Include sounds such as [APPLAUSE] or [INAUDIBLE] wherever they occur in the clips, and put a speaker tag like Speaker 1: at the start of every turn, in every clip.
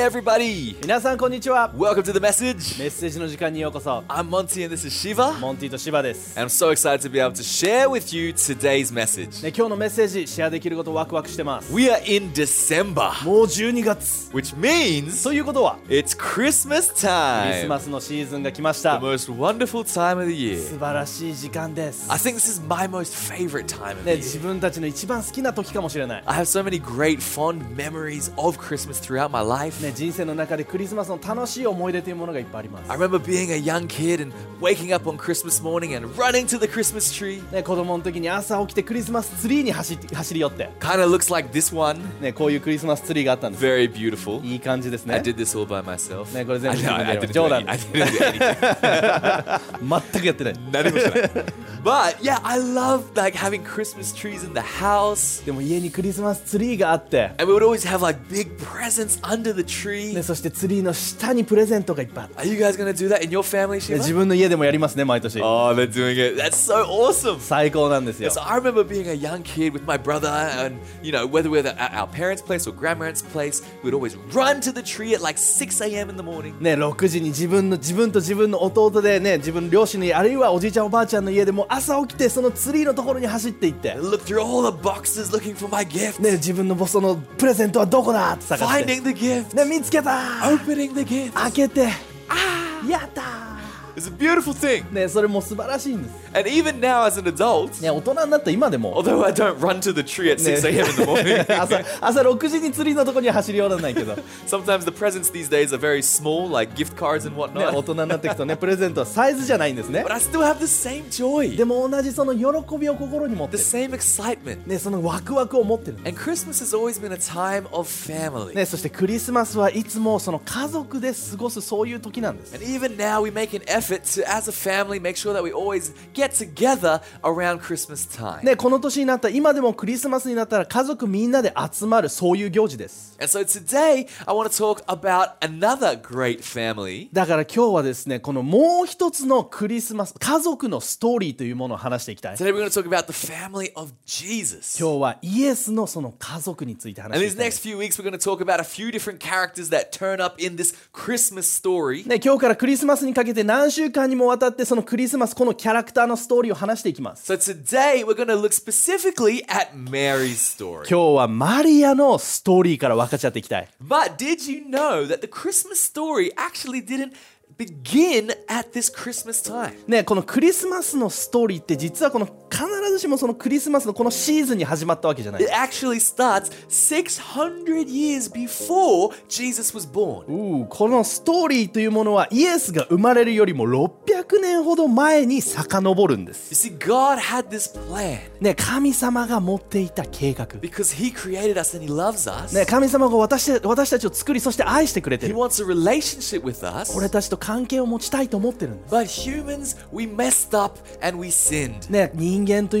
Speaker 1: Hey everybody!
Speaker 2: 皆さんこんにちは
Speaker 1: Welcome to the message.
Speaker 2: メッセージの時間にようこそ
Speaker 1: I'm Monty and this is Shiva.
Speaker 2: モンティとシバです、
Speaker 1: And I'm so excited to be able to share with you today's message.
Speaker 2: ね、今日のメッセージシェアできることワクワクしてます
Speaker 1: We are in December,
Speaker 2: もう12月
Speaker 1: which means
Speaker 2: ということは
Speaker 1: it's Christmas
Speaker 2: クリス
Speaker 1: time.
Speaker 2: マスのシーズンが来まし
Speaker 1: The
Speaker 2: た
Speaker 1: most wonderful time of the year.
Speaker 2: 素晴らしい時間です
Speaker 1: I think this is my most favorite time of
Speaker 2: ね、
Speaker 1: the
Speaker 2: 自
Speaker 1: year.
Speaker 2: 分たちの一番好きな時かもしれない、
Speaker 1: I have so many great fond memories of Christmas throughout my life.
Speaker 2: ね、 人生の中でクリスマスの楽しい思い出というものがいっぱいあります
Speaker 1: I remember being a young kid and waking up on Christmas morning and running to the Christmas tree.
Speaker 2: ね、子供の時に朝起きてクリスマスツリーに走って走り寄って、
Speaker 1: Kind of looks like this one.
Speaker 2: ね、こういうクリスマスツリーがあったんです
Speaker 1: Very beautiful.
Speaker 2: いい感じです
Speaker 1: I
Speaker 2: ね
Speaker 1: did this all by myself.
Speaker 2: ねこれ全部
Speaker 1: I, know, I
Speaker 2: 自分
Speaker 1: didn't
Speaker 2: で
Speaker 1: do
Speaker 2: や
Speaker 1: any-
Speaker 2: る
Speaker 1: I didn't do anything.
Speaker 2: 全くやってない
Speaker 1: 何もしてない But [LAUGHS] yeah, I love like having Christmas trees in the house.
Speaker 2: でも家にクリスマスツリーがあって、
Speaker 1: And we would always have like big presents under the tree.
Speaker 2: ね、そしてツリーの下にプレゼントがいっぱいあって、
Speaker 1: Are you guys gonna do that in your family,
Speaker 2: ね
Speaker 1: Shiva?
Speaker 2: 自分の家でもやりますね毎年
Speaker 1: Oh, they're doing it. That's so awesome.
Speaker 2: 最高なんですよ
Speaker 1: So I remember being a young kid with my brother, and you know, whether we're at our parents' place or grandparents' place, we'd always run to the tree at like 6 a.m. in the morning.
Speaker 2: ね、6時に自分の自分と自分の弟でね自分の両親の家あるいはおじいちゃんおばあちゃんの家でも朝起きてそのツリーのところに走っていって、
Speaker 1: look through all the boxes looking for my gift.
Speaker 2: ね、自分のそのプレゼントはどこだって探して、
Speaker 1: Finding the gift.
Speaker 2: ね、あ。やった。
Speaker 1: It's a beautiful thing.
Speaker 2: ね、それも素晴らしいんです、
Speaker 1: And even now, as an adult,
Speaker 2: ね、大人になった今でも
Speaker 1: although I don't run to the tree at 6 a.m. in the morning,
Speaker 2: 朝朝6時にツリーのところには走り寄らないけど、ね、
Speaker 1: sometimes the presents these days are very small, like gift cards and
Speaker 2: 大
Speaker 1: whatnot.
Speaker 2: 人になっていくとねプレゼントはサイズじゃないんですね
Speaker 1: But I still have the same joy,
Speaker 2: でも同じその喜びを心に持って
Speaker 1: the
Speaker 2: る、
Speaker 1: same excitement.
Speaker 2: ね、そのワクワクを持ってる
Speaker 1: And Christmas has always been a time of family.
Speaker 2: ね、そしてクリスマスはいつもその家族で過ごすそういう時なんです。
Speaker 1: And even now, we make an effort to, as a family, make sure that we always get together around Christmas time.
Speaker 2: ね、この年になった今でもクリスマスになったら家族みんなで集まるそういう行事です。
Speaker 1: And so today, I want to talk about another great family.
Speaker 2: だから今日はですね、このもう一つのクリスマス、家族のストーリーというものを話していきたい。
Speaker 1: Today, we're going to talk about the family of Jesus.
Speaker 2: 今日はイエスのその家族について話
Speaker 1: And
Speaker 2: してい
Speaker 1: these
Speaker 2: きたい。
Speaker 1: next few weeks, we're going to talk about a few different characters that turn up in this Christmas story.
Speaker 2: ね、今日からクリスマスにかけて何週間にもわたってそのクリスマスこのキャラクターのストーリーを話していきます。
Speaker 1: So today, we're going to look specifically at Mary's story.
Speaker 2: 今日はマリアのストーリーから分かち合っていきたい。
Speaker 1: But did you know that the Christmas story actually didn't begin at this Christmas time?
Speaker 2: ね、このクリスマスのストーリーって実はこの必ずしもそのクリスマスのこのシーズンに始まったわけじゃない
Speaker 1: It。actually starts 600 years before Jesus was born.
Speaker 2: このストーリーというものはイエスが生まれるよりも600年ほど前に遡るんで
Speaker 1: You
Speaker 2: す。
Speaker 1: see, God had this plan
Speaker 2: ね、神様が持っていた計画。
Speaker 1: because He created us and He loves us.
Speaker 2: ね、神様が私私たちを作りそして愛してくれて
Speaker 1: He
Speaker 2: る。
Speaker 1: wants a relationship with us.
Speaker 2: 俺たちと関係を持ちたいと思ってるんです。
Speaker 1: But humans, we messed up and we sinned.
Speaker 2: ね、人間という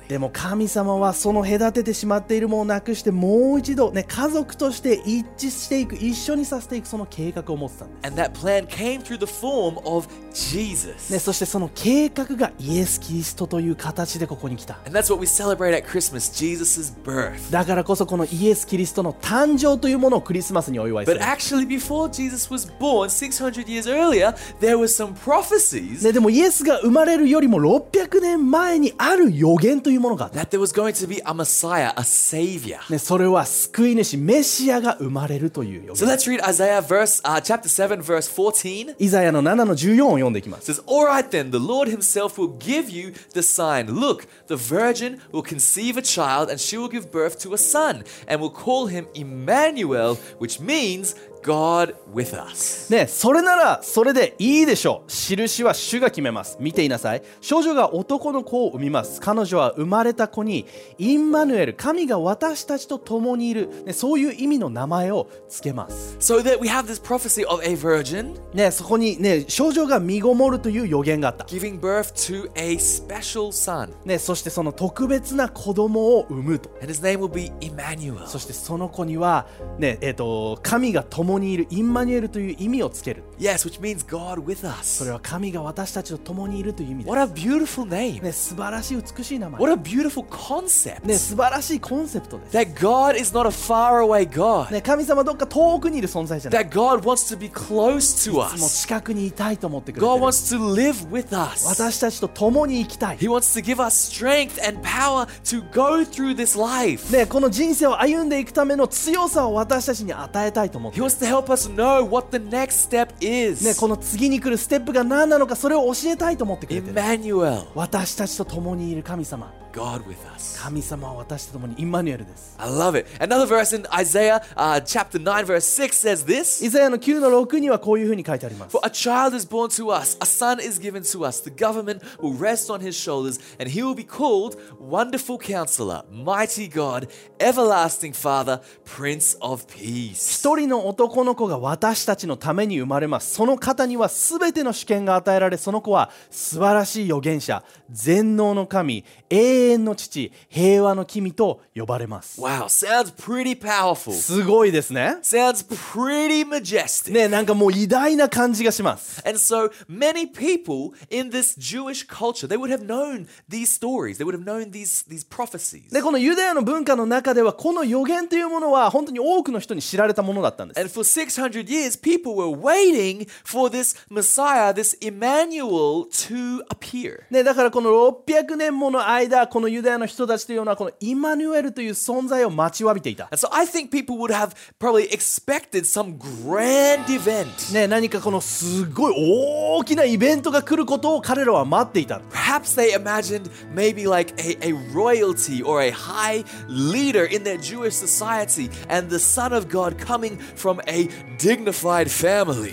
Speaker 2: でも神様はその隔ててしまっているものをなくしてもう一度、ね、家族として一致していく一緒にさせていくその計画を持ってたんです、ね、そしてその計画がイエス・キリストという形でここに来た。だからこそこのイエス・キリストの誕生というものをクリスマスにお祝いする。でもイエスが生まれるよりも600年前にある予言というものがあった、
Speaker 1: that there was going to be a Messiah, a Savior.
Speaker 2: ね、それは救い主メシアが生まれるという予
Speaker 1: So
Speaker 2: 言
Speaker 1: let's read Isaiah verse uh, chapter 7 verse 14.
Speaker 2: イザヤの7の14を読んでいきま
Speaker 1: It
Speaker 2: す
Speaker 1: says, All right then, the Lord himself will give you the sign. Look, the virgin will conceive a child, and she will give birth to a son, and will call him Emmanuel, which means God with us.
Speaker 2: ねそれならそれでいいでしょう。印は主が決めます。見ていなさい。少女が男の子を産みます。彼女は生まれた子にインマヌエル神が私たちと共にいる、ね、そういう意味の名前をつけます。
Speaker 1: So that we have this prophecy of a virgin.
Speaker 2: ねそこにね少女が身ごもるという予言があった。
Speaker 1: Giving birth to a special son,
Speaker 2: ねそしてその特別な子供を産むと。
Speaker 1: And his name will be Emmanuel.
Speaker 2: そしてその子にはねえっ、と神が共共にいるインマニュエルという意味をつける
Speaker 1: Yes, which means God with
Speaker 2: そ
Speaker 1: us.
Speaker 2: れは神が私たちと共にいるという意味です
Speaker 1: What a beautiful name.
Speaker 2: ね、素晴らしい美しい名前
Speaker 1: What a beautiful concept.
Speaker 2: ね、素晴らしいコンセプトです、
Speaker 1: That God is not a faraway God.
Speaker 2: ね、神様はどっか遠くにいる存在じゃない
Speaker 1: That God wants to be close to
Speaker 2: もう
Speaker 1: us.
Speaker 2: 近くにいたいと思ってくれて
Speaker 1: God
Speaker 2: る
Speaker 1: wants to live with us.
Speaker 2: 私たちと共に生きたい
Speaker 1: He wants to give us strength and power to go through this life.
Speaker 2: ね、この人生を歩んでいくための強さを私たちに与えたいと思って
Speaker 1: He wants to help us know what the next step
Speaker 2: ね、
Speaker 1: is.
Speaker 2: この次に来るステップが何なのかそれを教えたいと思ってくれてる。
Speaker 1: Emmanuel,
Speaker 2: 私たちと共にいる神様
Speaker 1: God with us.
Speaker 2: 神様は私と共にインマニュエルです
Speaker 1: I love it. Another verse in Isaiah uh, chapter 9, verse 6 says this
Speaker 2: イザヤの9の6にはこういうふうに書いてあります
Speaker 1: For a child is born to us, a son is given to us. The government will rest on his shoulders, and he will be called Wonderful Counselor, Mighty God, Everlasting Father, Prince of Peace.
Speaker 2: 一人の男の子が私たちのために生まれますその方には全ての主権が与えられその子は素晴らしい預言者全能の神永遠の父平和の君と呼ばれます
Speaker 1: Wow, sounds pretty powerful.
Speaker 2: すごいですね
Speaker 1: Sounds pretty majestic.
Speaker 2: ねなんかもう偉大な感じがします
Speaker 1: And so many people in this Jewish culture, they would have known these stories. They would have known these, these prophecies.
Speaker 2: でこのユダヤの文化の中ではこの予言というものは本当に多くの人に知られたものだったんです
Speaker 1: And for 600 years, people were waiting for this Messiah, this Emmanuel, to appear.
Speaker 2: ね、だからこの600年もの間このユダヤの人たちというのはこのイマニュエルという存在を待ちわびていた
Speaker 1: so I think people would have probably expected some grand event.
Speaker 2: ね、何かこのすごい大きなイベントが来ることを彼らは待っていた
Speaker 1: Perhaps they imagined maybe like a, a royalty or a high leader in their Jewish society and the Son of God coming from a dignified family.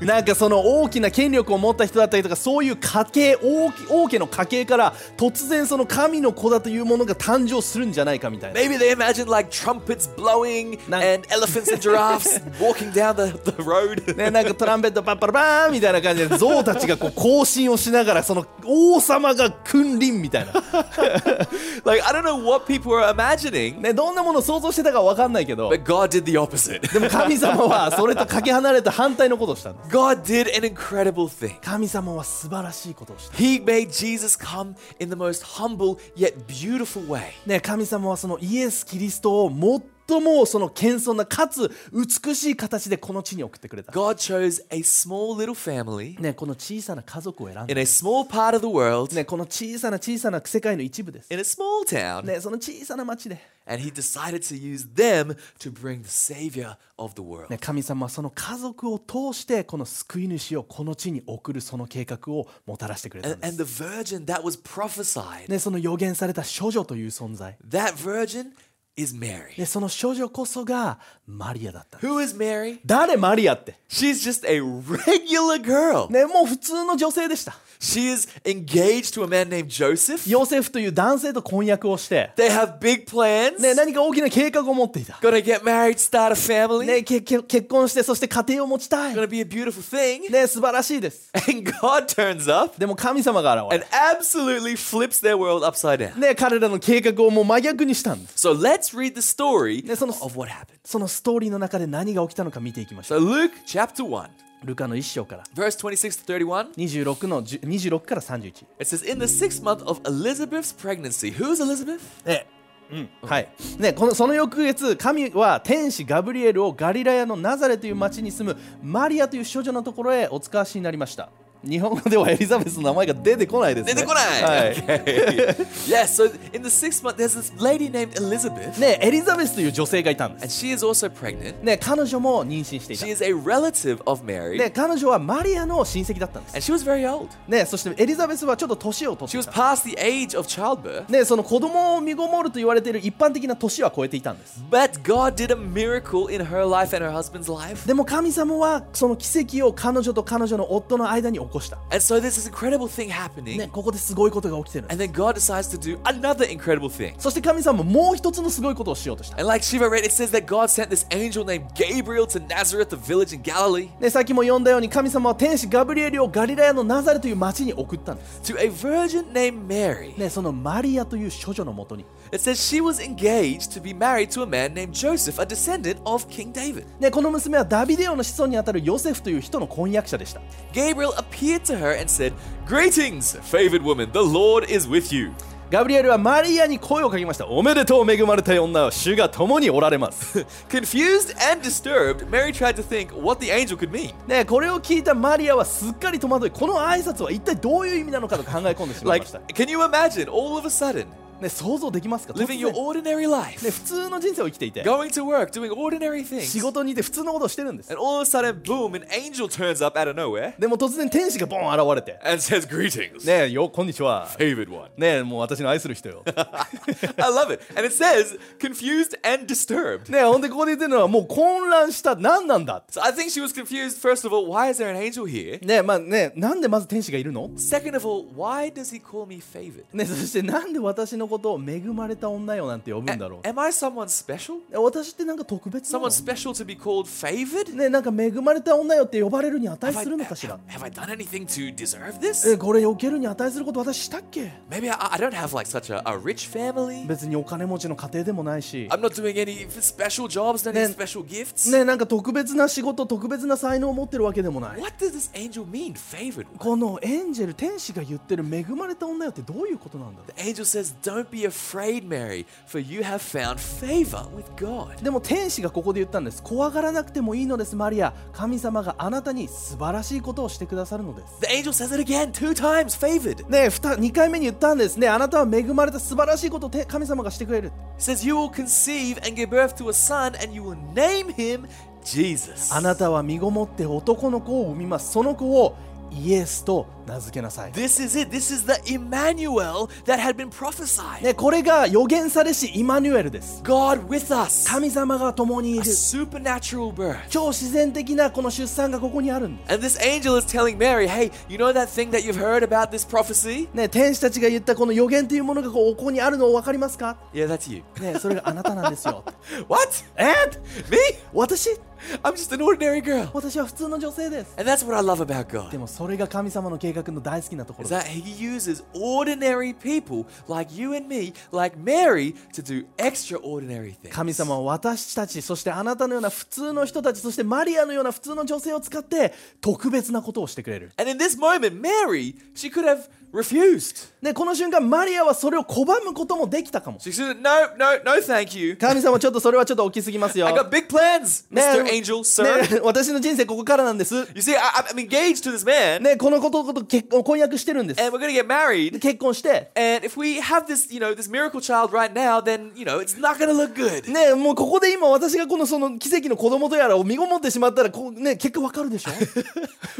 Speaker 2: なんかその大きな権力を持った人だったりとかそういう家系王家の家系から突然その神の子だというものが誕生するんじゃないかみたいな
Speaker 1: Maybe they imagined like trumpets blowing and elephants and giraffes walking down the, the road.
Speaker 2: ね、なんかトランペットパッパラバーンみたいな感じで象たちがこう行進をしながらその王様が君臨みたいな、
Speaker 1: like, I don't know what people were imagining,
Speaker 2: ね、どんなものを想像してたかわかんないけど
Speaker 1: but God did the opposite.
Speaker 2: でも神様はそれとかけ離れた反対のことをしたんです
Speaker 1: God did an incredible thing.
Speaker 2: 神様は素晴らしいことをした
Speaker 1: He made Jesus come in the most humble yet beautiful way.
Speaker 2: ね、神様はそのイエス・キリストを最もその謙遜なかつ美しい形でこの地に送ってくれた、
Speaker 1: God chose a small little family
Speaker 2: ね、この小さな家族を選ん
Speaker 1: in
Speaker 2: で、
Speaker 1: a small part of the world,
Speaker 2: ね、この小さな小さな世界の一部です、
Speaker 1: in a small town,
Speaker 2: ね、その小さな町で、
Speaker 1: and He decided to use them to bring the Savior of the world.
Speaker 2: ね、神様はその家族を通してこの救い主をこの地に送るその計画をもたらしてくれたん
Speaker 1: And,
Speaker 2: で
Speaker 1: and
Speaker 2: す、
Speaker 1: the virgin that was prophesied,
Speaker 2: ね、その予言された処女という存在、
Speaker 1: that virgin is Mary.
Speaker 2: ね、その処女こそがマリアだったんです
Speaker 1: Who is Mary?
Speaker 2: 誰マリアって、
Speaker 1: She's just a regular girl.
Speaker 2: ね、もう普通の女性でした
Speaker 1: She is engaged to a man named Joseph.
Speaker 2: ヨセフという男性と婚約をして、
Speaker 1: They have big plans.
Speaker 2: ね、何か大きな計画を持っていた
Speaker 1: Gonna get married, start a family.
Speaker 2: ね、けけ結婚してそして家庭を持ちたい、
Speaker 1: Gonna be a beautiful thing.
Speaker 2: ね、素晴らしいです
Speaker 1: And God turns up
Speaker 2: でも神様が現れ
Speaker 1: and absolutely flips their world upside down.
Speaker 2: ね、彼らの計画をもう真逆にしたんです
Speaker 1: So let's read the story
Speaker 2: ねその
Speaker 1: of what happened.
Speaker 2: そのストーリーの中で何が起きたのか見ていきましょ
Speaker 1: So
Speaker 2: う
Speaker 1: Luke chapter 1,
Speaker 2: ルカの一章から
Speaker 1: verse 26 to 31.
Speaker 2: 26の10 26から31
Speaker 1: It says, In the sixth month of Elizabeth's pregnancy. Who's Elizabeth?
Speaker 2: ねうんはいね、このその翌月神は天使ガブリエルをガリラヤのナザレという町に住むマリアという少女のところへお使わしになりました日本語ではエリザベスの名前が出てこないですね
Speaker 1: 出てこない
Speaker 2: はい
Speaker 1: yes, so in the sixth month, there's this lady named Elizabeth,
Speaker 2: ね、エリザベスという女性がいたんで
Speaker 1: and
Speaker 2: す、
Speaker 1: she is also pregnant.
Speaker 2: ね、彼女も妊娠していた
Speaker 1: She is a relative of Mary,
Speaker 2: ね、彼女はマリアの親戚だったんです
Speaker 1: and she was very old.
Speaker 2: ね、そしてエリザベスはちょっと年を取
Speaker 1: She
Speaker 2: って
Speaker 1: was
Speaker 2: いた
Speaker 1: past the age of childbirth,
Speaker 2: ね、その子供を身ごもると言われている一般的な年は超えていたんです
Speaker 1: but God did a miracle in her life and her husband's life.
Speaker 2: でも神様はその奇跡を彼女と彼女の夫の間に起こした、
Speaker 1: And so there's this incredible thing happening,
Speaker 2: ね、ここですごいことが起きてる
Speaker 1: and then God decides to do another incredible thing.
Speaker 2: そして神様ももう一つのすごいことをしようとした
Speaker 1: And like Shiva read, it says that God sent this angel named Gabriel to Nazareth, the village in Galilee,
Speaker 2: ね、さっきも読んだように神様は天使ガブリエルをガリラヤのナザレという町に送ったんです、
Speaker 1: to a virgin named Mary.
Speaker 2: ね、そのマリアという処女のもとに、
Speaker 1: that says she was engaged to be married to a man named Joseph, a descendant of King David.
Speaker 2: ね、この娘はダビデ王の子孫にあたるヨセフという人の婚約者でした
Speaker 1: Gabriel appeared to her and said, Greetings, favored woman, the Lord is with you.
Speaker 2: ガブリエルはマリアに声をかけましたおめでとう恵まれた女は主が共におられます
Speaker 1: Confused [LAUGHS] and disturbed, Mary tried to think what the angel could mean.
Speaker 2: ね、これを聞いたマリアはすっかり戸惑いこの挨拶は一体どういう意味なのかと考え込んでしまい
Speaker 1: Like,
Speaker 2: ました、
Speaker 1: can you imagine all of a sudden
Speaker 2: ね、想像できますか
Speaker 1: living your ordinary life,
Speaker 2: ね、普通の人生を生きていて
Speaker 1: going to work, doing ordinary
Speaker 2: 仕
Speaker 1: things,
Speaker 2: 事にいて普通のことをしてるんです
Speaker 1: and all of a sudden, boom, an angel turns up out of nowhere
Speaker 2: でも突然天使がボン現れて
Speaker 1: and says, Greetings,
Speaker 2: ねよこんにちは
Speaker 1: favored one.
Speaker 2: ねもう私の愛する人よ
Speaker 1: I love it. And it says, confused and disturbed.
Speaker 2: ねほんでここで言ってるのはもう混乱した何なんだ
Speaker 1: So I think she was confused, first of all, why is there an angel here?
Speaker 2: ねまあねなんでまず天使がいるの
Speaker 1: Second of all, why does he call me favored?
Speaker 2: ねそしてなんで私のことを恵まれた女よなんて呼ぶんだろ
Speaker 1: Am I someone special?
Speaker 2: う私ってなんか特別なの
Speaker 1: Someone special to be called favored?
Speaker 2: ねなんか恵まれた女よって呼ばれるに値するのかしら
Speaker 1: have I done anything to deserve this?
Speaker 2: えこれ避けるに値すること私したっけ
Speaker 1: Maybe I, I don't have like such a, a rich family.
Speaker 2: 別にお金持ちの家庭でもないし
Speaker 1: I'm not doing any special jobs, not any
Speaker 2: Then-
Speaker 1: special gifts.
Speaker 2: ねなんか特別な仕事特別な才能を持ってるわけでもない
Speaker 1: What does this angel mean, favored?
Speaker 2: このエンジェル天使が言ってる恵まれた女よってどういうことなんだ
Speaker 1: The angel says, Don't be afraid, Mary, for you have found favor with God.
Speaker 2: でも天使がここで言ったんです怖がらなくてもいいのですマリア神様があなたに素晴らしいことをしてくださるのです
Speaker 1: The angel says it again, two times, favored.
Speaker 2: ね 2, 回目に言ったんですねあなたは恵まれた素晴らしいことをて神様がしてくれる
Speaker 1: says, You will conceive and give birth to a son, and you will name him Jesus.
Speaker 2: あなたは身ごもって男の子を産みますその子をイエスと名付けなさい
Speaker 1: This is it. This is the Emmanuel that had been prophesied.
Speaker 2: ね、これが予言されしイマニュエルです
Speaker 1: God with us.
Speaker 2: 神様が共にい
Speaker 1: A
Speaker 2: る
Speaker 1: supernatural birth.
Speaker 2: 超自然的なこの出産がここにあるんです
Speaker 1: And this angel is telling Mary, hey, you know that thing that you've heard about this prophecy?
Speaker 2: ね、天使たちが言ったこの予言というものがこうここにあるのを分かりますか
Speaker 1: Yeah, that's you.
Speaker 2: ね、それがあなたなんですよ
Speaker 1: What?
Speaker 2: え
Speaker 1: Me?
Speaker 2: 私
Speaker 1: I'm just an ordinary girl.
Speaker 2: 私は普通の女性です
Speaker 1: And that's what I love about
Speaker 2: で
Speaker 1: God.
Speaker 2: もそれが神様の計画の大好きなところ
Speaker 1: Is
Speaker 2: で
Speaker 1: that he uses ordinary people like you and me, like Mary, to do extraordinary
Speaker 2: す神
Speaker 1: things.
Speaker 2: 様は私たちそしてあなたのような普通の人たちそしてマリアのような普通の女性を使って特別なことをしてくれる
Speaker 1: And in this moment, Mary, she could have refused.
Speaker 2: ね、この瞬間マリアはそれを拒むこともできたかも
Speaker 1: She said, no, no, no, thank you.
Speaker 2: 神様ちょっとそれはちょっと大きすぎますよ
Speaker 1: I got big plans,
Speaker 2: ね
Speaker 1: Mr. Angel, sir.
Speaker 2: ね私の人生ここからなんです
Speaker 1: You see, I, I'm engaged to this man,
Speaker 2: ね、このことこと結婚婚約してるんです
Speaker 1: and we're gonna get married.
Speaker 2: 結婚して
Speaker 1: And if we have this, you know, this miracle child right now, then you know it's not gonna look good.
Speaker 2: ねもうここで今私がこのその奇跡の子供とやらを身ごもってしまったらこう、ね、結果わかるでしょ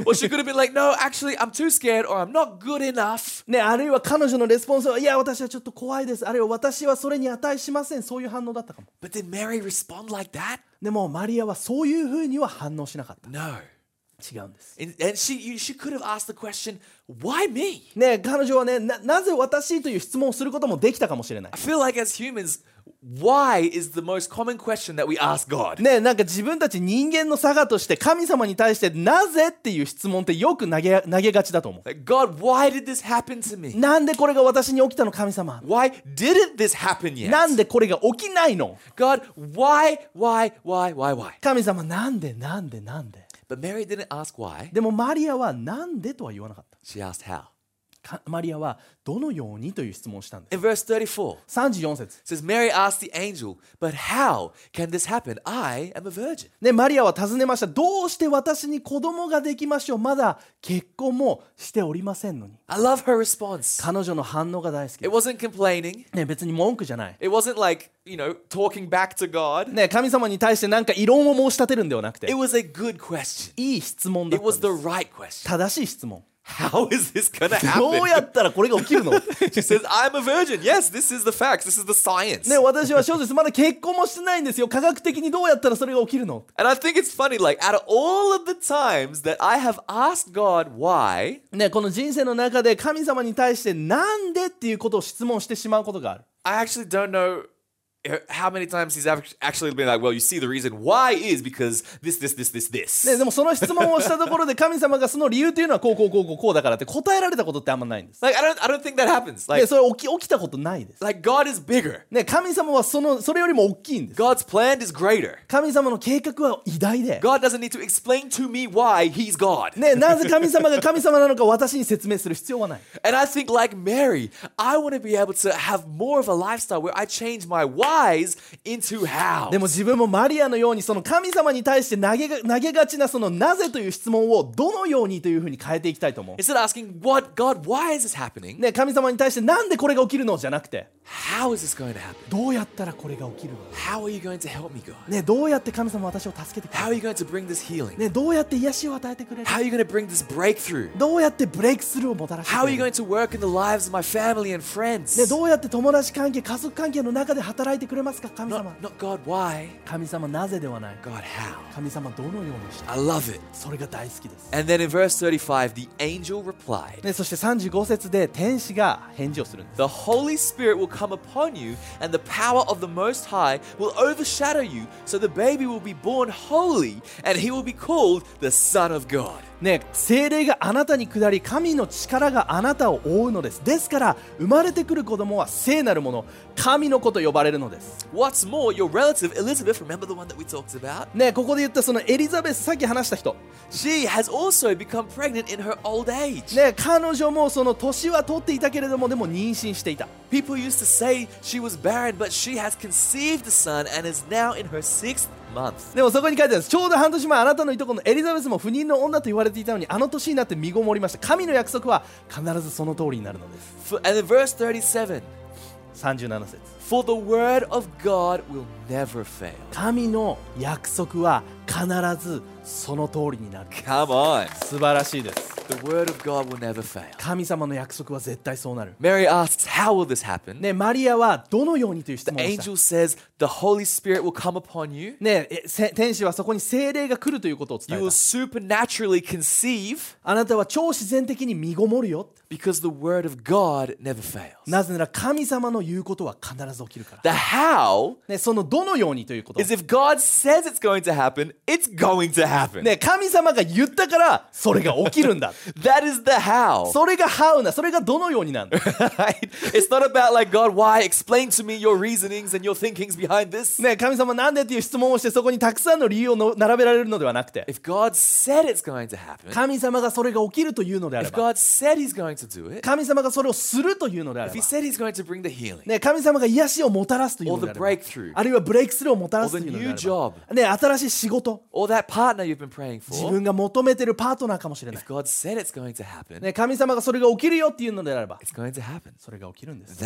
Speaker 1: or she could have been like, no, actually, I'm too scared, or I'm not good enough.
Speaker 2: ねあるいは彼女のレスポンスはいや私はちょっと怖いです。あるいは私はそれに値しません。そういう反応だったかも。
Speaker 1: But did Mary respond like that?
Speaker 2: でもマリアはそういうふうには反応しなかった。
Speaker 1: No.
Speaker 2: 違うんです。
Speaker 1: And, she she could have asked the question, why me?
Speaker 2: ね彼女はねななぜ私という質問をすることもできたかもしれない。
Speaker 1: I feel like as humans, why is the most common question that we ask God.
Speaker 2: ねなんか自分たち人間の差がとして神様に対してなぜっていう質問ってよく投げ投げがちだと思
Speaker 1: Like, God, why did this happen to me?
Speaker 2: うなんでこれが私に起きたの神様
Speaker 1: Why didn't this happen yet?
Speaker 2: なんでこれが起きないの
Speaker 1: God, why, why, why, why, why?
Speaker 2: 神様なんでなんでなんで
Speaker 1: But Mary didn't ask why.
Speaker 2: でもマリアはなんでとは言わなかった
Speaker 1: She asked how.
Speaker 2: かマリアはどのようにという質問をしたんです
Speaker 1: In verse 34,
Speaker 2: 34節
Speaker 1: it says, Mary asked the angel, But how can this happen? I am a virgin.
Speaker 2: ね、マリアは尋ねましたどうして私に子供ができましょうまだ結婚もしておりませんのに
Speaker 1: I love her response.
Speaker 2: 彼女の反応が大好き
Speaker 1: It wasn't complaining.
Speaker 2: ね、別に文句じゃない、
Speaker 1: It wasn't like, you know, talking back to God.
Speaker 2: ね、神様に対して何か異論を申し立てるんではなくて
Speaker 1: It was a good question.
Speaker 2: いい質問だっ
Speaker 1: It
Speaker 2: たん
Speaker 1: was
Speaker 2: で
Speaker 1: the
Speaker 2: す
Speaker 1: right question.
Speaker 2: 正しい質問
Speaker 1: How is this gonna
Speaker 2: どう
Speaker 1: happen?
Speaker 2: やったらこれが起きるの
Speaker 1: She says, I'm a virgin. Yes, this is the facts. This is the science.
Speaker 2: ね、私は少女ですまだ結婚もしてないんですよ科学的にどうやったらそれが起きるの
Speaker 1: And I think it's funny, like, out of all of the times that I have asked God why,
Speaker 2: ね、この人生の中で神様に対してなんでっていうことを質問してしまうことがある
Speaker 1: I actually don't know uh, how many times he's act- actually been like, well, you see, the reason why is because this, this, this, this, this.
Speaker 2: ね、でもその質問をしたところで神様がその理由というのはこうこうこうこうこうだからって答えられたことってあんまないんです。
Speaker 1: Like, I don't, I don't think that happens.
Speaker 2: で
Speaker 1: Like,
Speaker 2: それ起き起きたことないです。
Speaker 1: like God is bigger.
Speaker 2: ね、神様はそのそれよりも大きいんです。
Speaker 1: God's plan is greater.
Speaker 2: 神様の計画は偉大で。
Speaker 1: God doesn't need to explain to me why He's God.
Speaker 2: ね、なぜ神様が神様なのか私に説明する必要はない。
Speaker 1: And [LAUGHS] I think, like Mary, I want to be able to have more of a lifestyle where I change my whys into how.
Speaker 2: でも自分もマリアのようにその神様に対して投げが投げがちなそのなぜという質問をどのようにというふうに変えていきたいと思う
Speaker 1: ？Instead of asking, what, God, why is this happening?
Speaker 2: ね、神様に対してなんでこれが起きるの？じゃなくて
Speaker 1: How is this going to happen?
Speaker 2: どうやったらこれが起きるの
Speaker 1: How are you going to help me, God?
Speaker 2: ね、どうやって神様は私を助けてく
Speaker 1: How
Speaker 2: れ
Speaker 1: are
Speaker 2: る
Speaker 1: you going to bring this healing?
Speaker 2: ね、どうやって癒しを与えてくれる
Speaker 1: How are you going to bring this breakthrough?
Speaker 2: どうやってブレイクスルーをもたらして
Speaker 1: How
Speaker 2: く
Speaker 1: are
Speaker 2: れ
Speaker 1: you
Speaker 2: る
Speaker 1: going to work in the lives of my family and friends?
Speaker 2: ね、どうやって友達関係家族関係の中で働いてくれますか神様
Speaker 1: Not, not God, why?
Speaker 2: 神様なぜではない
Speaker 1: God, how?
Speaker 2: 神様どのようにして
Speaker 1: I love it.
Speaker 2: それが大好きです、
Speaker 1: And then in verse 35, the angel replied,
Speaker 2: ね、そして35節で天使が返事をするんです
Speaker 1: The Holy Spirit will come upon you, and the power of the Most High will overshadow you, so the baby will be born holy, and he will be called the Son of God.
Speaker 2: ね、精霊があなたに下り神の力があなたを覆うのですですから生まれてくる子供は聖なるもの神の子と呼ばれるのです
Speaker 1: What's more, your relative Elizabeth, remember the one that we talked about?
Speaker 2: ねここで言ったそのエリザベスさっき話した人
Speaker 1: She has also become pregnant in her old age.
Speaker 2: ね彼女もその年は取っていたけれどもでも妊娠していた
Speaker 1: People used to say she was barren, but she has conceived a son and is now in her sixth
Speaker 2: でもそこに書いてあるんです。ちょうど半年前あなたのいとこのエリザベスも不妊の女と言われていたのにあの年になって身ごもりました。神の約束は必ずその通りになるのです。
Speaker 1: For- and in verse 37,
Speaker 2: 37節
Speaker 1: for the word of God will never fail.
Speaker 2: 神の約束は必ずその通りになる
Speaker 1: Come on.
Speaker 2: 素晴らしいです
Speaker 1: The word of God will never fail.
Speaker 2: 神様の約束は絶対そうなる
Speaker 1: Mary asks, How will this happen?
Speaker 2: ねマリアはどのようにという質
Speaker 1: The
Speaker 2: 問をした
Speaker 1: angel says, The Holy Spirit will come upon you.
Speaker 2: ね天使はそこに精霊が来るということを
Speaker 1: You
Speaker 2: 伝え
Speaker 1: will
Speaker 2: た
Speaker 1: supernaturally conceive
Speaker 2: あなたは超自然的に身ごもるよ
Speaker 1: because the word of God never fails.
Speaker 2: なぜなら神様の言うことは必ず起きるから
Speaker 1: The how
Speaker 2: ね、そのどのようにということ
Speaker 1: is if God says it's going to happen, it's going to happen.
Speaker 2: ね、神様が言ったからそれが起きるんだ
Speaker 1: That is the how.
Speaker 2: それが how なそれがどのようになんだ
Speaker 1: Right? It's not about like, God, why? Explain to me your reasonings and your thinkings behind this.
Speaker 2: ね、神様なんでっていう質問をしてそこにたくさんの理由をの並べられるのではなくて
Speaker 1: If God said it's going to happen,
Speaker 2: 神様がそれが起きるというのであれ
Speaker 1: if
Speaker 2: ば
Speaker 1: God said He's going to do it,
Speaker 2: 神様がそれをするというのであれ
Speaker 1: if He
Speaker 2: ば
Speaker 1: said He's going to bring the healing,
Speaker 2: ね、神様が癒癒しをもと,は、新しい仕事。
Speaker 1: Or
Speaker 2: 自分が求めてるパートナーかもしれない、神様がそれが起きるよって言うのであれば
Speaker 1: it's going to
Speaker 2: それが起きるんです。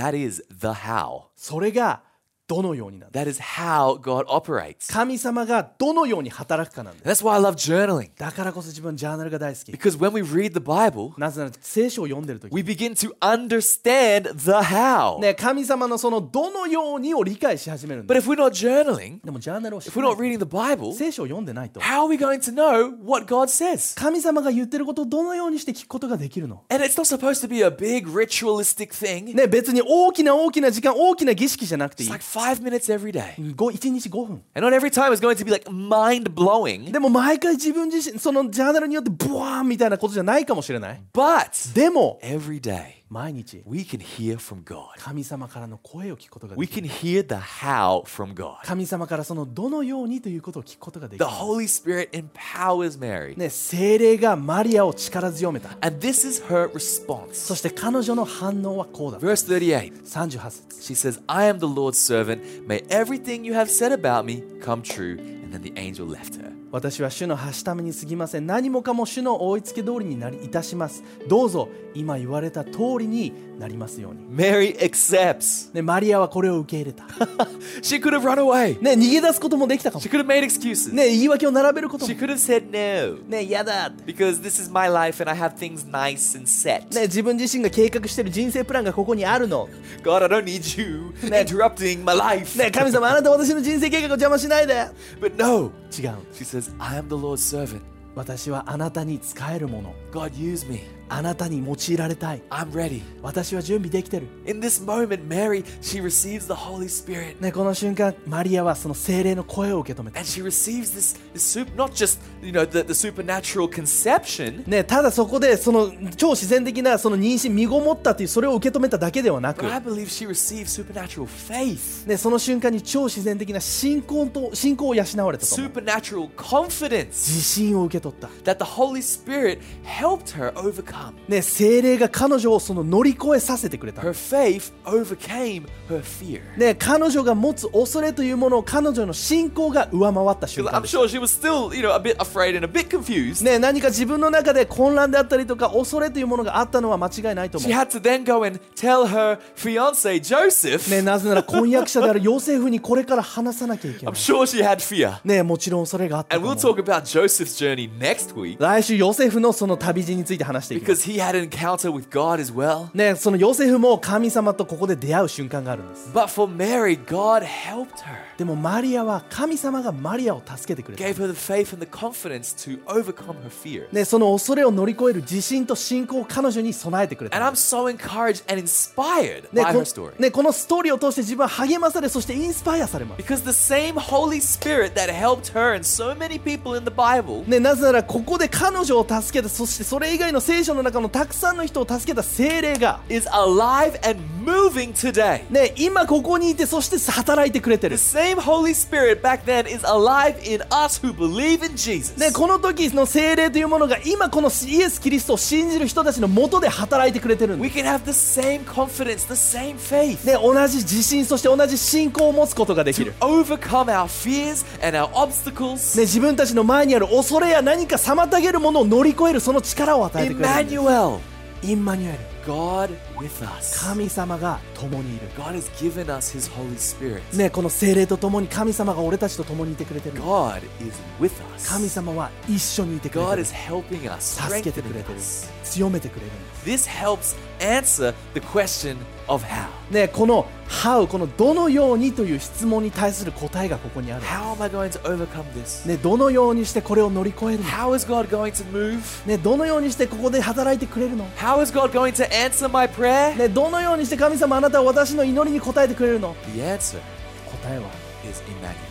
Speaker 2: それがどのようになんだ
Speaker 1: That is how God operates.
Speaker 2: 神様がどのように働くかなんだ
Speaker 1: And that's why I love journaling.
Speaker 2: だからこそ自分ジャーナルが大好き
Speaker 1: Because when we read the Bible,
Speaker 2: なぜなら聖書を読んでる時
Speaker 1: we begin to understand the how.
Speaker 2: ね、神様のそのどのようにを理解し始めるん
Speaker 1: But
Speaker 2: だ
Speaker 1: if we're not journaling,
Speaker 2: でもジャーナルをし
Speaker 1: if we're not reading the Bible,
Speaker 2: 聖書を読んでないと
Speaker 1: how are we going to know what God says?
Speaker 2: 神様が言ってることをどのようにして聞くことができるの
Speaker 1: And it's not supposed to be a big ritualistic thing.
Speaker 2: ね、別に大きな大きな時間大きな儀式じゃなくてい
Speaker 1: It's
Speaker 2: い
Speaker 1: like five minutes every day.
Speaker 2: 1日5分
Speaker 1: And not every time is going to be like mind blowing.
Speaker 2: でも毎回自分自身そのジャーナルによってブワーンみたいなことじゃないかもしれない
Speaker 1: But
Speaker 2: でも
Speaker 1: every day,
Speaker 2: 毎日
Speaker 1: we can hear from God.
Speaker 2: 神様からの声を聞くことがで
Speaker 1: We
Speaker 2: きる
Speaker 1: can hear the how from God.
Speaker 2: 神様からそのどのようにということを聞くことができ
Speaker 1: The
Speaker 2: る
Speaker 1: Holy Spirit empowers Mary.
Speaker 2: ね、精霊がマリアを力強めた
Speaker 1: And this is her response.
Speaker 2: そして彼女の反応はこうだ
Speaker 1: Verse 38.
Speaker 2: 38節
Speaker 1: She says, I am the Lord's servant. May everything you have said about me come true. And then the angel left her.
Speaker 2: 私は主のはしために過ぎません何もかも主の追いつけ通りになりいたしますどうぞ今言われた通りになりますように、
Speaker 1: Mary accepts.
Speaker 2: ね、マリアはこれを受け入れた、
Speaker 1: She could have run away.
Speaker 2: ね、逃げ出すこともできたかも
Speaker 1: She could have made excuses.
Speaker 2: ね、言い訳を並べることも
Speaker 1: She could have said no.
Speaker 2: ね、嫌だ
Speaker 1: Because this is my life and I have things nice and set.
Speaker 2: ね、自分自身が計画してる人生プランがここにあるの、
Speaker 1: God, I don't need you interrupting my life.
Speaker 2: ね、神様あなた私の人生計画を邪魔しないで
Speaker 1: But no.
Speaker 2: 違う
Speaker 1: She says, I am the Lord's servant.
Speaker 2: 私はあなたに仕えるもの
Speaker 1: God, use me.
Speaker 2: あなたに用いられたい
Speaker 1: I'm ready.
Speaker 2: 私は準備できてる
Speaker 1: In this moment, Mary, she receives the Holy Spirit.
Speaker 2: ね、この瞬間マリアはその精霊の声を受け止めた
Speaker 1: And she receives this, this soup, not just, you know, the, the supernatural conception,
Speaker 2: ね、ただそこでその超自然的なその妊娠身ごもったというそれを受け止めただけではなく
Speaker 1: but I believe she receives supernatural faith,
Speaker 2: ね、その瞬間に超自然的な信仰と信仰を養われたと思う
Speaker 1: supernatural confidence
Speaker 2: 自信を受け取った、
Speaker 1: that the Holy Spirit helped her overcome.
Speaker 2: ね、精霊が彼女をその乗り越えさせてくれた。
Speaker 1: Her faith overcame her fear.
Speaker 2: ね、彼女が持つ恐れというものを彼女の信仰が上回った。ね、何か自分の中で混乱であったりとか恐れというものがあったのは間違いないと思う。
Speaker 1: She had to then
Speaker 2: ね、なぜなら婚約者であるヨセフにこれから話さなきゃいけない。
Speaker 1: I'm sure、
Speaker 2: ね、もちろん恐れがあった。来週ヨセフのその旅路について話していきま。
Speaker 1: because he had an encounter
Speaker 2: すでもマリアは神様がマリアを助けてくれた。ね、その恐れを乗り越える自信と信仰を彼女に備えてくれた。
Speaker 1: So
Speaker 2: ね,このストーリーを通して自分は励まされ、そしてインスパイアされます。ね、なぜならここで彼女を助けて、そしてそれ以外の聖書の中のたくさんの人を助けた精霊が、
Speaker 1: is alive and moving today.
Speaker 2: ね、今ここにいてそして働いてくれてる
Speaker 1: The、same Holy Spirit back then is alive in us who believe in Jesus.
Speaker 2: ね、この時の精霊というものが今このイエス・キリストを信じる人たちのもとで働いてくれてるんで
Speaker 1: We can have the same confidence, the same faith
Speaker 2: す、ね、同じ自信そして同じ信仰を持つことができ
Speaker 1: to
Speaker 2: る、
Speaker 1: overcome our fears and our obstacles.
Speaker 2: ね、自分たちの前にある恐れや何か妨げるものを乗り越えるその力を与えてくれる んです
Speaker 1: Emmanuel,
Speaker 2: インマニュエル
Speaker 1: God with us.
Speaker 2: 神様が共にいる
Speaker 1: God has given us His Holy Spirit.
Speaker 2: ね、この精霊と共に神様が俺たちと共にいてくれてる
Speaker 1: God is with us.
Speaker 2: 神様は一緒にいてくれて
Speaker 1: God
Speaker 2: る
Speaker 1: is helping us,
Speaker 2: 助けてくれ
Speaker 1: strengthening
Speaker 2: てる
Speaker 1: us.
Speaker 2: 強めてくれるんです
Speaker 1: This helps answer the question of how.
Speaker 2: ね、この「How」この「どのように」という質問に対する答えがここにある、
Speaker 1: How am I going to overcome this?
Speaker 2: ね、どのようにしてこれを乗り越えるの、
Speaker 1: How is God going to move?
Speaker 2: ね、どのようにしてここで働いてくれるの、
Speaker 1: How is God going to answer my prayer?
Speaker 2: ね、どのようにして神様あなたは私の祈りに応えてくれるの
Speaker 1: The answer
Speaker 2: 答えは
Speaker 1: is Emmanuel.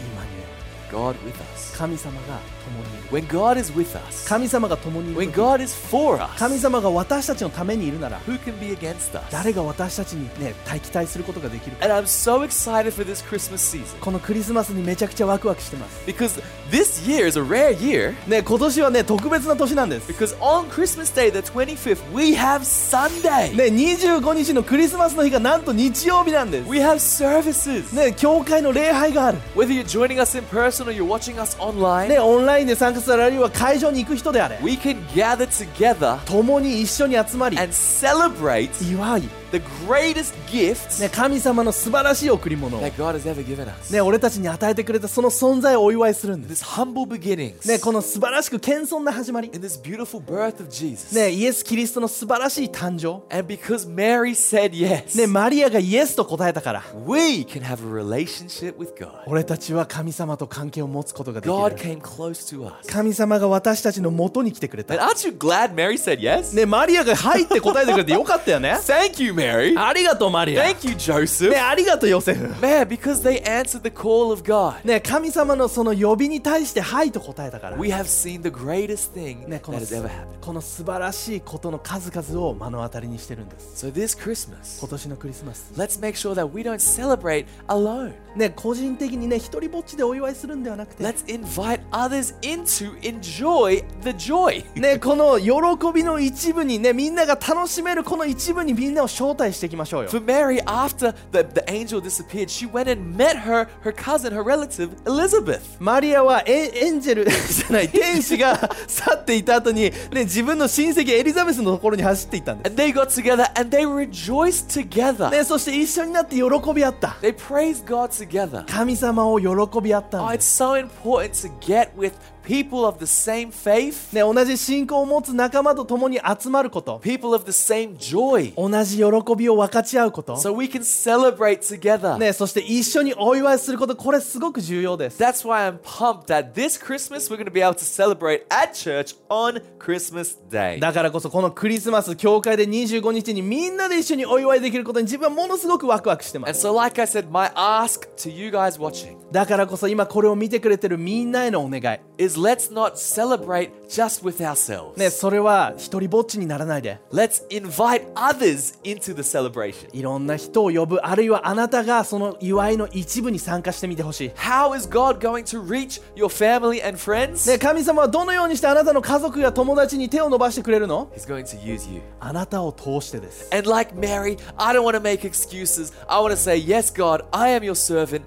Speaker 2: イマニュエル
Speaker 1: God with us.
Speaker 2: 神様が共にいる
Speaker 1: When God is with us,
Speaker 2: 神様が共にい
Speaker 1: when
Speaker 2: る時
Speaker 1: God is for us,
Speaker 2: 神様が私たちのためにいるなら
Speaker 1: who can be against us?
Speaker 2: 誰が私たちにね対期待することができるか
Speaker 1: And I'm so excited for this Christmas season
Speaker 2: このクリスマスにめちゃくちゃワクワクしてます
Speaker 1: because this year is a rare year
Speaker 2: ね今年はね特別な年なんです
Speaker 1: because on Christmas Day, the 25th, we have Sunday.
Speaker 2: ね25日のクリスマスの日がなんと日曜日なんです
Speaker 1: We have services.
Speaker 2: ね教会の礼拝がある
Speaker 1: Whether you're joining us in person or you're watching us online,
Speaker 2: ねオンラインで参加するあるいは会場に行く人であれ
Speaker 1: we can gather together
Speaker 2: 共に一緒に集まり
Speaker 1: and celebrate
Speaker 2: 祝い、
Speaker 1: the greatest gift
Speaker 2: ね、神様の素晴らしい贈り物を、
Speaker 1: that God has ever given us.
Speaker 2: ね、俺たちに与えてくれたその存在をお祝いするんです、
Speaker 1: This humble beginnings
Speaker 2: ね、この素晴らしく謙遜な始まり、
Speaker 1: in this beautiful birth of Jesus.
Speaker 2: ね、イエス・キリストの素晴らしい誕生、
Speaker 1: And because Mary said yes,
Speaker 2: ね、マリアがイエスと答えたから
Speaker 1: we can have a relationship with God.
Speaker 2: 俺たちは神様と関係を持つことがで
Speaker 1: God
Speaker 2: きる
Speaker 1: came close to us.
Speaker 2: 神様が私たちの元に来てくれた
Speaker 1: And aren't you glad Mary said yes?
Speaker 2: ね、マリアが入って答えてくれてよかったよね
Speaker 1: Thank you, Mary.
Speaker 2: ありがとうマリア
Speaker 1: Thank you, Joseph.
Speaker 2: ね、ありがとうヨセフ
Speaker 1: Man, because they answered the call of God,
Speaker 2: ね、神様のその呼びに対して「はい」と答えたから、
Speaker 1: we have seen the greatest thing
Speaker 2: ね、こ
Speaker 1: that
Speaker 2: の
Speaker 1: has ever happened.
Speaker 2: この素晴らしいことの数々を目の当たりにしてるんです
Speaker 1: So this Christmas,
Speaker 2: 今年のクリスマス
Speaker 1: let's make sure that we don't celebrate alone.
Speaker 2: ね個人的にね一人ぼっちでお祝いするんではなくて
Speaker 1: Let's invite others into enjoy the joy.
Speaker 2: ねこの喜びの一部にねみんなが楽しめるこの一部にみんなを招待していきましょうよ
Speaker 1: For Mary, after the, the angel disappeared, she went and met her, her cousin, her relative, Elizabeth. [LAUGHS]
Speaker 2: マリアはエエンジェルじゃない天使が[LAUGHS] 去っていた後にね自分の親戚エリザベスのところに走っていったんです
Speaker 1: And they got together and they rejoiced together.
Speaker 2: ねそして一緒になって喜び合った
Speaker 1: They praised God together.
Speaker 2: 神様を喜び合ったん
Speaker 1: Oh,
Speaker 2: で
Speaker 1: it's
Speaker 2: す
Speaker 1: so important to get with people of the same faith,
Speaker 2: ね、同じ信仰を持つ仲間と共に集まること。
Speaker 1: people of the same joy,
Speaker 2: 同じ喜びを分かち合うこと。
Speaker 1: so we can celebrate together.
Speaker 2: ね、そして一緒にお祝いすること、これすごく重要です。
Speaker 1: That's why I'm pumped that this Christmas we're going to be able to celebrate at church on Christmas Day.
Speaker 2: だからこそこのクリスマス、教会で25日にみんなで一緒にお祝いできることに自分はものすごくワクワクしてま
Speaker 1: And
Speaker 2: す。
Speaker 1: so, like I said, my ask to you guys watching
Speaker 2: だからこそ今これを見てくれてるみんなへのお願い。
Speaker 1: is let's not celebrate just with ourselves.
Speaker 2: ね、それは一人ぼっちにならないで。
Speaker 1: Let's invite others into the celebration.
Speaker 2: いろんな人を呼ぶ、あるいはあなたがその祝いの一部に参加してみてほしい。
Speaker 1: How is God going to reach your family and friends?
Speaker 2: ね、神様はどのようにしてあなたの家族や友達に手を伸ばしてくれるの
Speaker 1: He's going to use you.
Speaker 2: あなたを通してです。
Speaker 1: And like Mary, I don't want to make excuses. I want to say, Yes, God, I am your servant.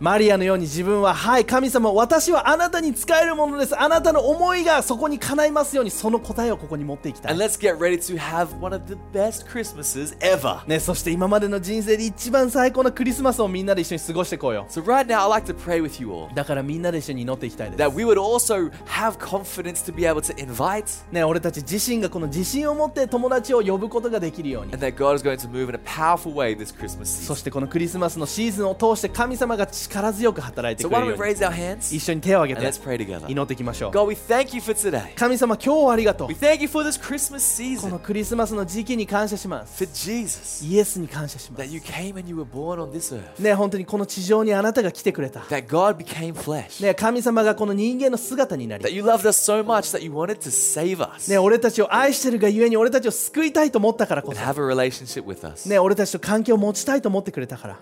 Speaker 2: マリアのように自分は、はい、神様、私はあなたに使えるものです。あなたの思いがそこに叶いますように、その答えをここに持っていきたい
Speaker 1: And。let's get ready to have one of the best Christmases ever.
Speaker 2: ね、そして今までの人生で一番最高のクリスマスをみんなで一緒に過ごしていこうよ。
Speaker 1: So, right now, I'd like to pray with you all
Speaker 2: だからみんなで一緒に祈っていきたいです。
Speaker 1: that we would also have confidence to be able to invite
Speaker 2: ね、俺たち自身がこの自信を持って友達を呼ぶことができるように
Speaker 1: and that God is going to move in a powerful way this Christmas
Speaker 2: そ.してこのクリスマスのシーズンを通して神様が力強く働いて一緒に手を挙げて祈っていきましょう。神様今日はありがとう。このクリスマスの時期に感謝します。ね本当にこの地上にあなたが来てくれた、ね、神様がこの人間の姿になり、ね俺たちを愛してるがゆえに俺たちを救いたいと思ったから、ね、俺たちと関係を持ちたいと思ってくれたから。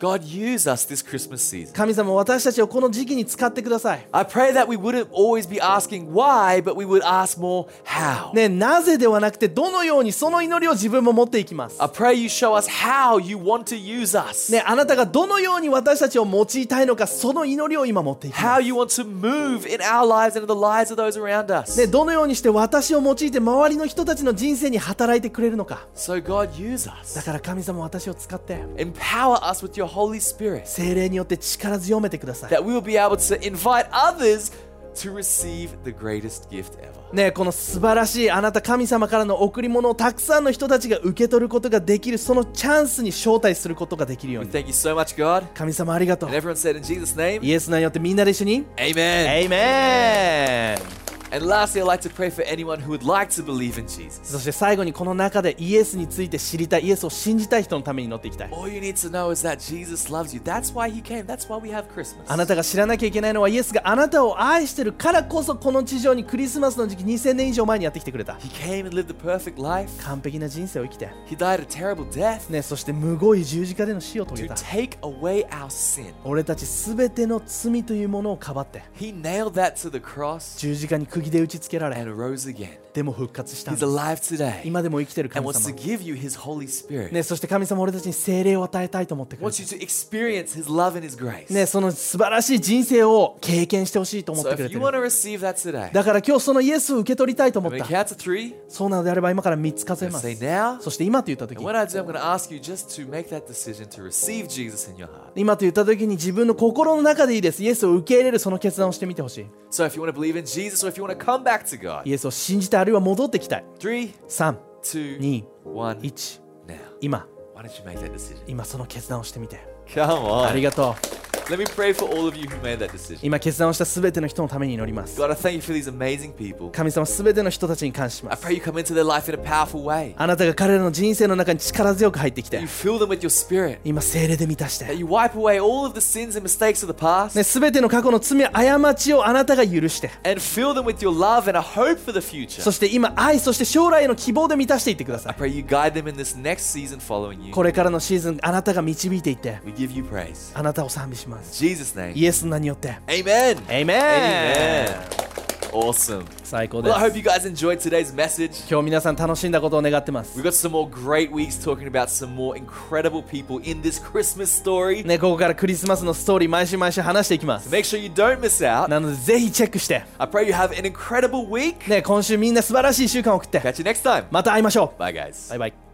Speaker 1: Season.
Speaker 2: 神様私たちをこの時期に使ってください
Speaker 1: I pray that we wouldn't always be asking why, but we would ask more how.
Speaker 2: ねなぜではなくてどのようにその祈りを自分も持っていきます
Speaker 1: I pray you show us how you want to use us,
Speaker 2: ねあなたがどのように私たちを用いたいのかその祈りを今持っていきます
Speaker 1: how you want to move in our lives and in the lives of those around us.
Speaker 2: ね、どのようにして私を用いて周りの人たちの人生に働いてくれるのか
Speaker 1: So, God, use
Speaker 2: だ
Speaker 1: us.
Speaker 2: から神様私を使って
Speaker 1: Empower us with your Holy Spirit
Speaker 2: 精霊によって力強めてください
Speaker 1: that we will be able to invite others to receive the greatest gift ever.
Speaker 2: ねこの素晴らしいあなた神様からの贈り物をたくさんの人たちが受け取ることができるそのチャンスに招待することができるように
Speaker 1: thank you so much, God.
Speaker 2: 神様ありがとう
Speaker 1: And everyone said in Jesus' name,
Speaker 2: イエスの名によってみんなで一緒に
Speaker 1: Amen.
Speaker 2: エイメン
Speaker 1: And lastly, I'd like to pray for anyone who would like to believe in Jesus.
Speaker 2: そして最後にこの中でイエスについて知りたいイエスを信じたい人のために祈っていきたい
Speaker 1: All you need to know is that Jesus loves you. That's why he came. That's why we have Christmas.
Speaker 2: あなたが知らなきゃいけないのはイエスがあなたを愛してるからこそこの地上にクリスマスの時期2000年以上前にやってきてくれた
Speaker 1: He came and lived the perfect life.
Speaker 2: 完璧な人生を生きて、
Speaker 1: He died a terrible death
Speaker 2: ね、そしてむごい十字架での死を遂
Speaker 1: to
Speaker 2: げた
Speaker 1: take away our sin.
Speaker 2: 俺たちすべての罪というものをかばって
Speaker 1: He nailed that to the cross
Speaker 2: 十字架に釘で打ちつけられ
Speaker 1: and rose again.
Speaker 2: でも復活したんです。今でも生きてい
Speaker 1: る
Speaker 2: 神様
Speaker 1: を、
Speaker 2: ね。そして神様俺たちに精霊を与えたいと思ってくれ
Speaker 1: て
Speaker 2: ね、その素晴らしい人生を経験してほしいと思ってくれてる。だから今日そのイエスを受け取りたいと思った。そうなのであれば今から3つ数えます。そして今と言った時今と言った時に自分の心の中でいいです。イエスを受け入れるその決断をしてみてほしい。イエスを信じたい。あるいは戻ってきたい。今その決断をしてみて。ありがとう。
Speaker 1: Let me pray for all of you who made that decision.
Speaker 2: 今決断をした全ての人のために祈ります
Speaker 1: God, I thank you for these amazing people.
Speaker 2: 神様全ての人たちに感謝しま
Speaker 1: I
Speaker 2: す
Speaker 1: pray you come into their life in a powerful way.
Speaker 2: あなたが彼らの人生の中に力強く入ってき
Speaker 1: That
Speaker 2: て
Speaker 1: you fill them with your spirit.
Speaker 2: 今精霊で満たし
Speaker 1: That
Speaker 2: て
Speaker 1: you wipe away all of the sins and mistakes of the past.
Speaker 2: ね、全ての過去の罪過ちをあなたが許して
Speaker 1: And fill them with your love and a hope for the future.
Speaker 2: そして今愛そして将来への希望で満たしていってくださ
Speaker 1: I
Speaker 2: い
Speaker 1: pray you guide them in this next season following you.
Speaker 2: これからのシーズンあなたが導いていって
Speaker 1: We give you praise.
Speaker 2: あなたを賛美します
Speaker 1: In Jesus' name.
Speaker 2: イエスの名によって
Speaker 1: Amen.
Speaker 2: Amen.
Speaker 1: Awesome.
Speaker 2: 最高で
Speaker 1: Well, I
Speaker 2: す
Speaker 1: hope you guys enjoyed today's message.
Speaker 2: 今日皆さん楽しんだことを願ってます
Speaker 1: We've got some more great weeks talking about some more incredible people in this Christmas story.
Speaker 2: ねここからクリスマスのストーリー毎週毎週話していきます
Speaker 1: Make sure you don't miss out.
Speaker 2: なのでぜひチェックして
Speaker 1: I pray you have an incredible week.
Speaker 2: ね今週みんな素晴らしい1週間を送って
Speaker 1: Catch you next time.
Speaker 2: また会いましょう
Speaker 1: Bye, guys.
Speaker 2: バイバイ